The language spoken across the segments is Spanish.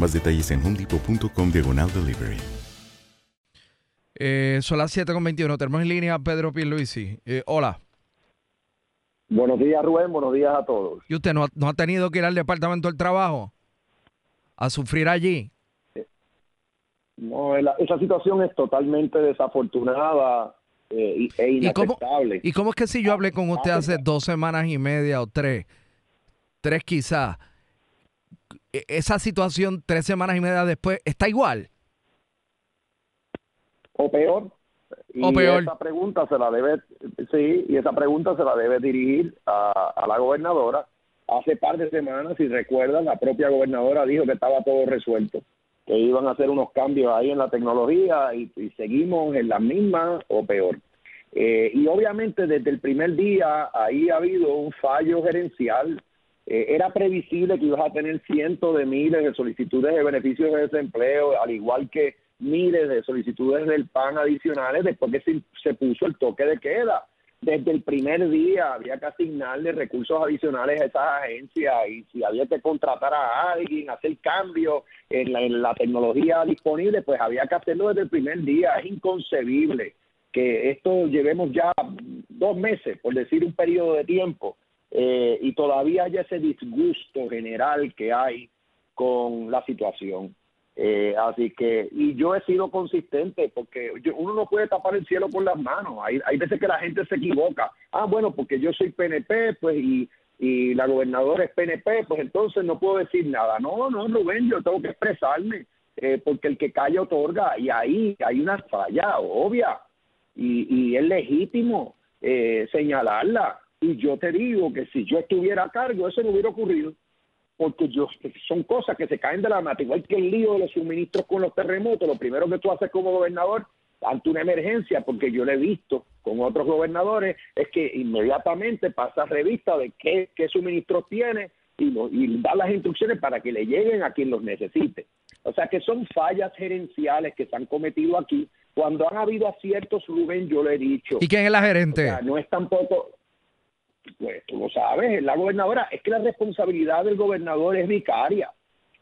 Más detalles en homedepot.com diagonal delivery. Eh, son las 7.21. Tenemos en línea a Pedro Pierluisi. Eh, hola. Buenos días, Rubén. Buenos días a todos. ¿Y usted no, ha- no ha tenido que ir al Departamento del Trabajo a sufrir allí? No, la- esa situación es totalmente desafortunada eh, e ¿Y cómo, inaceptable. ¿Y cómo es que si yo hablé con usted hace dos semanas y media o tres, tres quizás, esa situación tres semanas y media después está igual? O peor. Y O peor. esa pregunta se la debe, sí, y esa pregunta se la debe dirigir a, a la gobernadora. Hace par de semanas, si recuerdan, la propia gobernadora dijo que estaba todo resuelto, que iban a hacer unos cambios ahí en la tecnología y, y seguimos en la misma o peor. Eh, y obviamente desde el primer día ahí ha habido un fallo gerencial. Eh, era previsible que ibas a tener cientos de miles de solicitudes de beneficios de desempleo, al igual que miles de solicitudes del PAN adicionales después que se, se puso el toque de queda. Desde el primer día había que asignarle recursos adicionales a esas agencias y si había que contratar a alguien, hacer cambios en la, en la tecnología disponible, pues había que hacerlo desde el primer día. Es inconcebible que esto llevemos ya dos meses, por decir un periodo de tiempo, eh, y todavía haya ese disgusto general que hay con la situación. Eh, así que, y yo he sido consistente porque yo- uno no puede tapar el cielo con las manos. Hay, hay veces que la gente se equivoca. Ah, bueno, porque yo soy PNP, pues, y, y la gobernadora es PNP, pues entonces no puedo decir nada. No, no, Rubén, yo tengo que expresarme, eh, porque el que calla otorga, y ahí hay una falla obvia, y, y es legítimo eh, señalarla. Y yo te digo que si yo estuviera a cargo, eso no hubiera ocurrido porque yo, son cosas que se caen de la mata, igual que el lío de los suministros con los terremotos, lo primero que tú haces como gobernador ante una emergencia, porque yo lo he visto con otros gobernadores, es que inmediatamente pasa revista de qué, qué suministros tiene y, lo- y da las instrucciones para que le lleguen a quien los necesite. O sea que son fallas gerenciales que se han cometido aquí. Cuando han habido aciertos, Rubén, yo lo he dicho. ¿Y quién es la gerente? O sea, no es tampoco, pues tú lo sabes, la gobernadora, es que la responsabilidad del gobernador es vicaria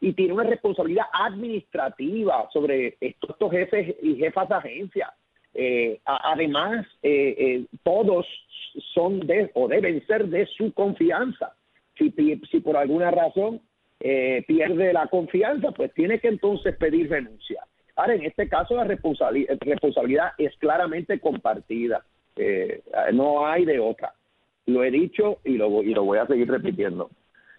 y tiene una responsabilidad administrativa sobre estos, jefes y jefas de agencia. Eh, además, eh, eh, todos son de o deben ser de su confianza. Si, por alguna razón pierde la confianza, pues tiene que entonces pedir renuncia. Ahora, en este caso, la responsabili- responsabilidad es claramente compartida. No hay de otra. Lo he dicho y lo, y lo voy a seguir repitiendo.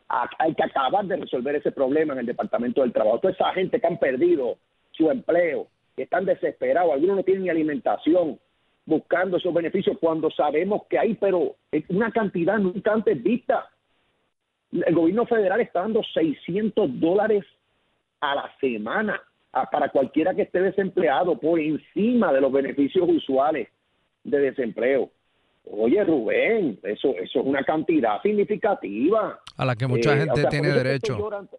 Ha- Hay que acabar de resolver ese problema en el Departamento del Trabajo. Toda esa gente que han perdido su empleo, que están desesperados, algunos no tienen ni alimentación, buscando esos beneficios cuando sabemos que hay, pero una cantidad nunca antes vista. El gobierno federal está dando 600 dólares a la semana para cualquiera que esté desempleado por encima de los beneficios usuales de desempleo. Oye, Rubén, eso, eso es una cantidad significativa. A la que mucha Eh, gente o sea, tiene es que derecho. ante-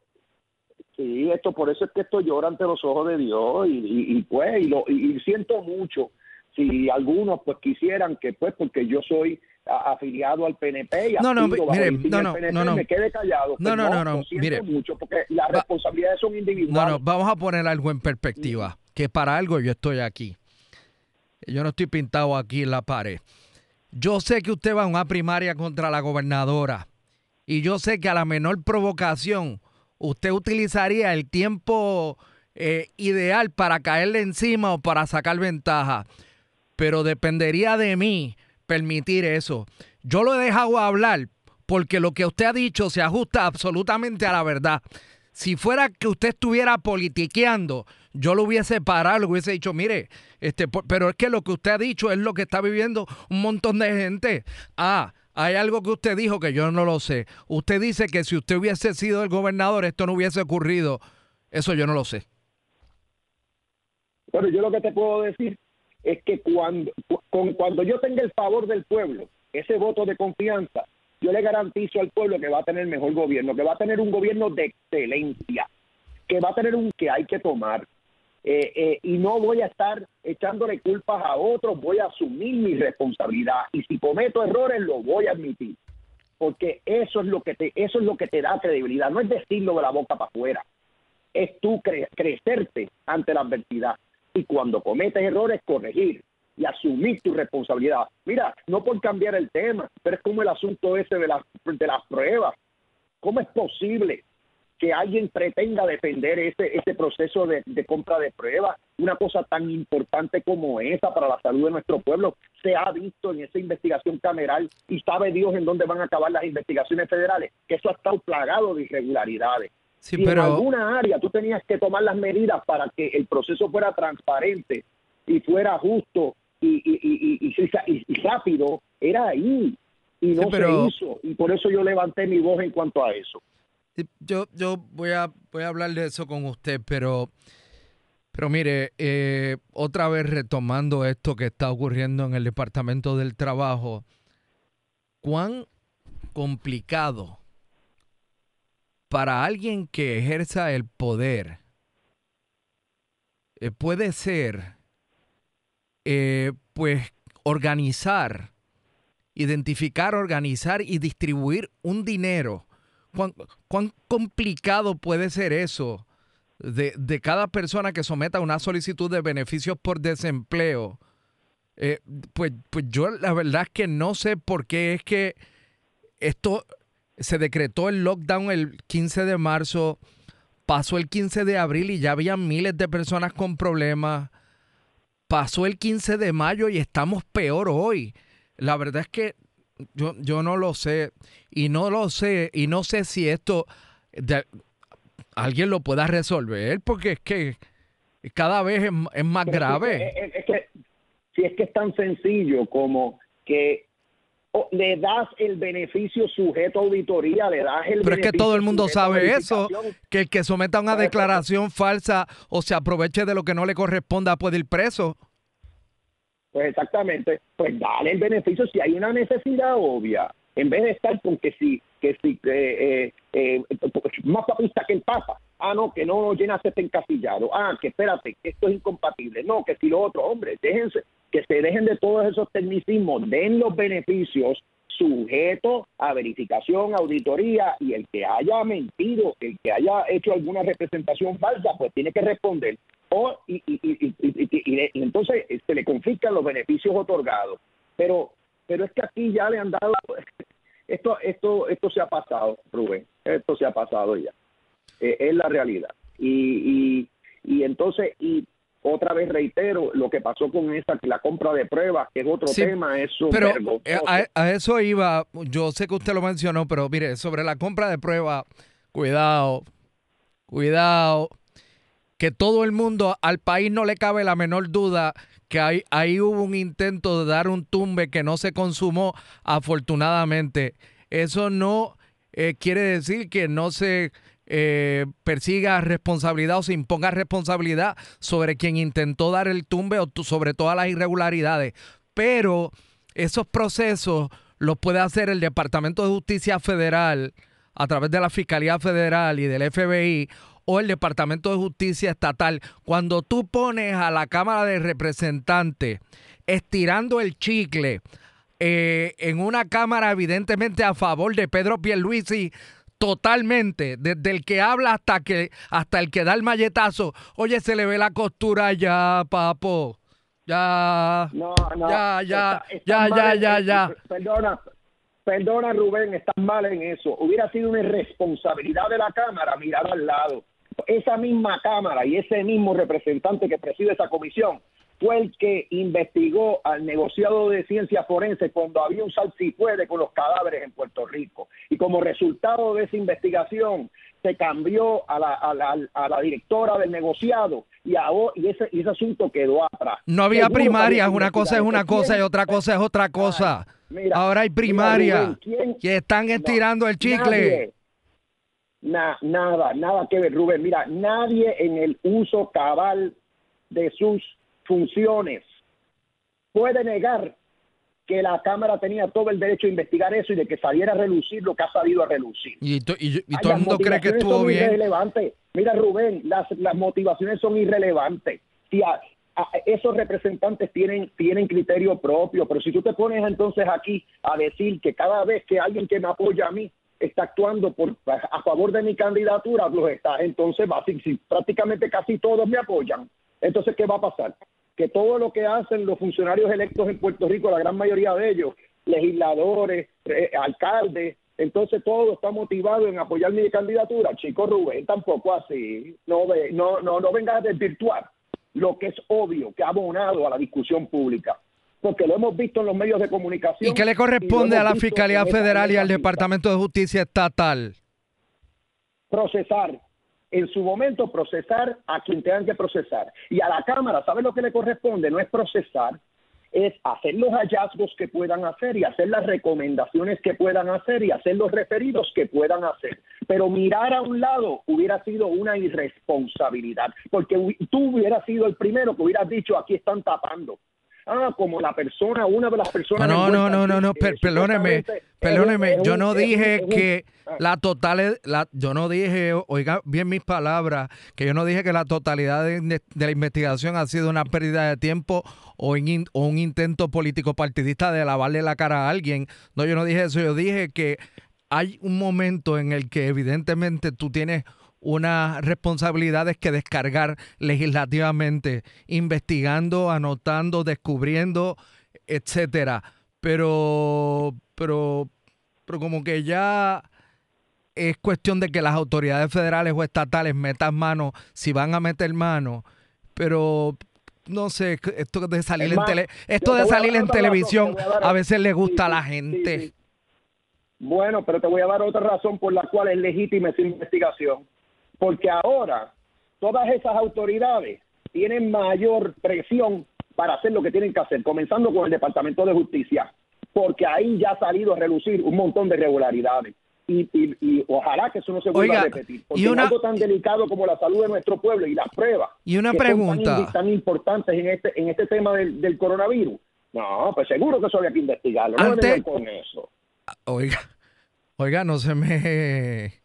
Sí, esto por eso es que esto llora ante los ojos de Dios y, y- y, pues y, lo, y- siento mucho si algunos pues quisieran que pues porque yo soy a- afiliado al PNP y No, no, mire, no, no, PNP, no, no. me quede callado. No, Pues no, no, no, siento mire. mucho porque las responsabilidades son No, individuales. no, vamos a poner algo en perspectiva, que para algo yo estoy aquí. Yo no estoy pintado aquí en la pared. Yo sé que usted va a una primaria contra la gobernadora y yo sé que a la menor provocación usted utilizaría el tiempo eh, ideal para caerle encima o para sacar ventaja, pero dependería de mí permitir eso. Yo lo he dejado hablar porque lo que usted ha dicho se ajusta absolutamente a la verdad. Si fuera que usted estuviera politiqueando, yo lo hubiese parado, le hubiese dicho, mire, este, pero es que lo que usted ha dicho es lo que está viviendo un montón de gente. Ah, hay algo que usted dijo que yo no lo sé. Usted dice que si usted hubiese sido el gobernador, esto no hubiese ocurrido. Eso yo no lo sé. Pero yo lo que te puedo decir es que cuando, con, cuando yo tenga el favor del pueblo, ese voto de confianza, yo le garantizo al pueblo que va a tener mejor gobierno, que va a tener un gobierno de excelencia, que va a tener un que hay que tomar. Eh, eh, y no voy a estar echándole culpas a otros, voy a asumir mi responsabilidad. Y si cometo errores lo voy a admitir, porque eso es lo que te eso es lo que te da credibilidad, no es decirlo de la boca para afuera, es tú cre- crecerte ante la adversidad. Y cuando cometes errores corregir y asumir tu responsabilidad. Mira, no por cambiar el tema, pero es como el asunto ese de las de las pruebas. ¿Cómo es posible que alguien pretenda defender ese ese proceso de, de compra de pruebas? Una cosa tan importante como esa para la salud de nuestro pueblo se ha visto en esa investigación cameral y sabe Dios en dónde van a acabar las investigaciones federales, que eso ha estado plagado de irregularidades. Sí, si pero- en alguna área tú tenías que tomar las medidas para que el proceso fuera transparente y fuera justo y, y, y, y- rápido, era ahí. Y no Sí, pero- se hizo. Y por eso yo levanté mi voz en cuanto a eso. Yo, yo voy a voy a hablar de eso con usted, pero pero mire, eh, otra vez retomando esto que está ocurriendo en el Departamento del Trabajo, cuán complicado para alguien que ejerza el poder eh, puede ser, eh, pues, organizar, identificar, organizar y distribuir un dinero. ¿Cuán, complicado puede ser eso de, de cada persona que someta una solicitud de beneficios por desempleo? Eh, pues, pues yo la verdad es que no sé por qué es que esto se decretó el lockdown el 15 de marzo, pasó el 15 de abril y ya había miles de personas con problemas, pasó el 15 de mayo y estamos peor hoy. La verdad es que yo, yo no lo sé y no lo sé y no sé si esto de- alguien lo pueda resolver porque es que cada vez es, es más Pero grave. Es, que si es que es tan sencillo como que o, le das el beneficio sujeto a auditoría, le das el Pero es que beneficio todo el mundo sabe eso, que el que someta una declaración falsa o se aproveche de lo que no le corresponda puede ir preso. Pues exactamente, pues dale el beneficio si hay una necesidad obvia, en vez de estar con que si, que si, eh, eh, eh, más papista que el Papa, ah, no, que no llenas este encasillado, ah, que espérate, que esto es incompatible, no, que si lo otro, hombre, déjense, que se dejen de todos esos tecnicismos, den los beneficios sujeto a verificación, auditoría, y el que haya mentido, el que haya hecho alguna representación falsa, pues tiene que responder. O, y, y, y, y- entonces se le confiscan los beneficios otorgados. Pero, pero es que aquí ya le han dado, esto, esto, esto se ha pasado, Rubén, esto se ha pasado ya. Eh, es la realidad. Y, y, y entonces, y otra vez reitero, lo que pasó con esa, la compra de pruebas, que es otro Sí, tema, es un Pero eh, a, a eso iba, yo sé que usted lo mencionó, pero mire, sobre la compra de pruebas, cuidado, cuidado, que todo el mundo, al país no le cabe la menor duda que ahí, ahí hubo un intento de dar un tumbe que no se consumó afortunadamente. Eso no eh, quiere decir que no se eh, persiga responsabilidad o se imponga responsabilidad sobre quien intentó dar el tumbe o sobre todas las irregularidades. Pero esos procesos los puede hacer el Departamento de Justicia Federal a través de la Fiscalía Federal y del FBI o el Departamento de Justicia Estatal. Cuando tú pones a la Cámara de Representantes estirando el chicle eh, en una Cámara evidentemente a favor de Pedro Pierluisi totalmente, desde el que habla hasta que hasta el que da el malletazo, oye, se le ve la costura ya, papo. Ya. No, no. Ya, ya, está- ya, ya, en- ya, ya. Perdona, perdona Rubén, estás mal en eso. Hubiera sido una irresponsabilidad de la Cámara mirar al lado. Esa misma Cámara y ese mismo representante que preside esa comisión fue el que investigó al negociado de ciencia forense cuando había un salsipuede con los cadáveres en Puerto Rico. Y como resultado de esa investigación, se cambió a la, a la, a la directora del negociado y, ahora- y, ese, y ese asunto quedó atrás. No había Seguro primarias, había una cosa es una cosa y otra cosa es otra cosa. mira, Ahora hay primarias Rubén, ¿quién- que están estirando el chicle. Nadie. Na- nada, nada que ver, Rubén. Mira, nadie en el uso cabal de sus funciones puede negar que la Cámara tenía todo el derecho a investigar eso y de que saliera a relucir lo que ha salido a relucir. Y, y- y Ay, todo el mundo cree que estuvo bien. irrelevantes. Mira, Rubén, las, las motivaciones son irrelevantes. Si a- a- esos representantes tienen, tienen criterio propio, pero si tú te pones entonces aquí a decir que cada vez que alguien que me apoya a mí está actuando por, a favor de mi candidatura, los está, entonces prácticamente casi todos me apoyan, entonces ¿qué va a pasar? Que todo lo que hacen los funcionarios electos en Puerto Rico, la gran mayoría de ellos, legisladores, eh, alcaldes, entonces todo está motivado en apoyar mi candidatura. Chico Rubén, tampoco así. No, ve- no, no, no vengas a desvirtuar lo que es obvio, que ha abonado a la discusión pública. Porque lo hemos visto en los medios de comunicación. ¿Y qué le corresponde a la Fiscalía Federal y al Departamento de Justicia Estatal? procesar, en su momento procesar a quien tengan que procesar. Y a la Cámara, ¿sabe lo que le corresponde? No es procesar, es hacer los hallazgos que puedan hacer y hacer las recomendaciones que puedan hacer y hacer los referidos que puedan hacer. Pero mirar a un lado hubiera sido una irresponsabilidad, porque tú hubieras sido el primero que hubieras dicho, aquí están tapando. Ah, como la persona, una de las personas... No, no, no, no, no, eh, perdóneme, perdóneme, yo no dije que ah. la total, la, yo no dije, oiga bien mis palabras, que yo no dije que la totalidad de, la investigación ha sido una pérdida de tiempo o un intento político partidista de lavarle la cara a alguien. No, yo no dije eso, yo dije que hay un momento en el que evidentemente tú tienes unas responsabilidades que descargar legislativamente, investigando, anotando, descubriendo, etcétera. Pero, pero, pero como que ya es cuestión de que las autoridades federales o estatales metan mano, si van a meter mano, pero no sé, esto de salir en tele, esto de salir en razón, televisión a veces le gusta a la gente. sí, sí. Bueno, pero te voy a dar otra razón por la cual es legítima esa investigación. Porque ahora todas esas autoridades tienen mayor presión para hacer lo que tienen que hacer, comenzando con el Departamento de Justicia, porque ahí ya ha salido a relucir un montón de irregularidades. Y, y- y ojalá que eso no se vuelva Oiga, a repetir. Porque y una- algo tan delicado como la salud de nuestro pueblo y las pruebas Y una que son tan pregunta. indi- tan, importantes en este en este tema del, del coronavirus. No, pues seguro que eso había que investigarlo. No me Antes- vengan con eso. Oiga, oiga, no se me...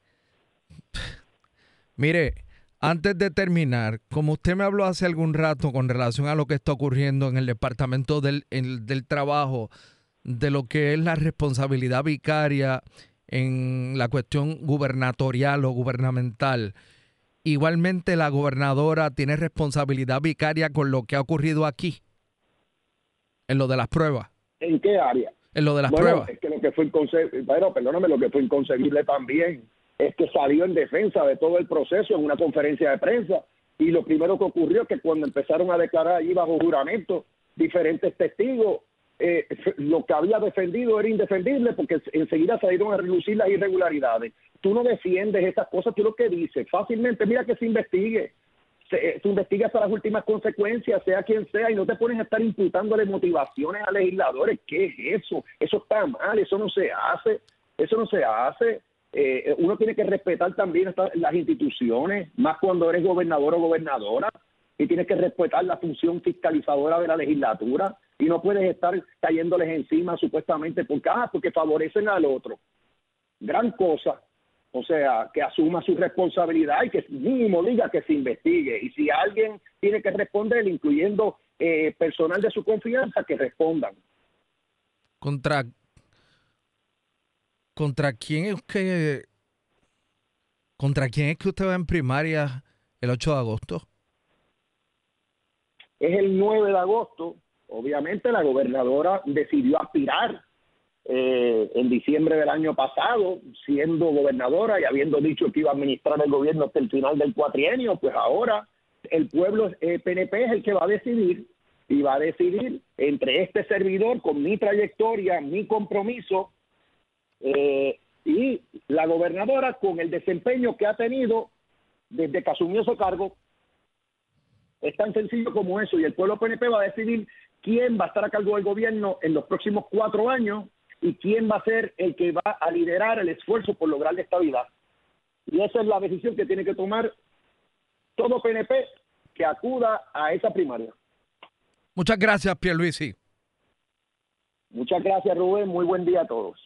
Mire, antes de terminar, como usted me habló hace algún rato con relación a lo que está ocurriendo en el Departamento del, el- del Trabajo, de lo que es la responsabilidad vicaria en la cuestión gubernatorial o gubernamental, igualmente la gobernadora tiene responsabilidad vicaria con lo que ha ocurrido aquí, en lo de las pruebas, ¿En qué área? en lo de las bueno, pruebas. es que lo que fue inconcebible, bueno, perdóname, lo que fue inconcebible también es que salió en defensa de todo el proceso en una conferencia de prensa y lo primero que ocurrió es que cuando empezaron a declarar allí bajo juramento diferentes testigos, eh, lo que había defendido era indefendible porque enseguida salieron a relucir las irregularidades. Tú no defiendes esas cosas, tú lo que dices, fácilmente, mira que se investigue. se, se investiga hasta las últimas consecuencias, sea quien sea, y no te pones a estar imputándole motivaciones a legisladores. ¿Qué es eso? Eso está mal, eso no se hace, eso no se hace. Eh, uno tiene que respetar también las instituciones, más cuando eres gobernador o gobernadora, y tienes que respetar la función fiscalizadora de la legislatura, y no puedes estar cayéndoles encima supuestamente porque, ah, porque favorecen al otro. Gran cosa. O sea, que asuma su responsabilidad y que mínimo diga que se investigue. Y si alguien tiene que responder, incluyendo eh, personal de su confianza, que respondan. ¿Contra, ¿Contra quién es que contra quién es que usted va en primaria el 8 de agosto? Es el 9 de agosto. Obviamente la gobernadora decidió aspirar eh, en diciembre del año pasado, siendo gobernadora y habiendo dicho que iba a administrar el gobierno hasta el final del cuatrienio, pues ahora el pueblo eh, PNP es el que va a decidir y va a decidir entre este servidor con mi trayectoria, mi compromiso eh, y la gobernadora con el desempeño que ha tenido desde que asumió su cargo. Es tan sencillo como eso y el pueblo PNP va a decidir quién va a estar a cargo del gobierno en los próximos cuatro años y quién va a ser el que va a liderar el esfuerzo por lograr la estabilidad. Y esa es la decisión que tiene que tomar todo PNP que acuda a esa primaria. Muchas gracias, Pierluisi. Muchas gracias, Rubén. Muy buen día a todos.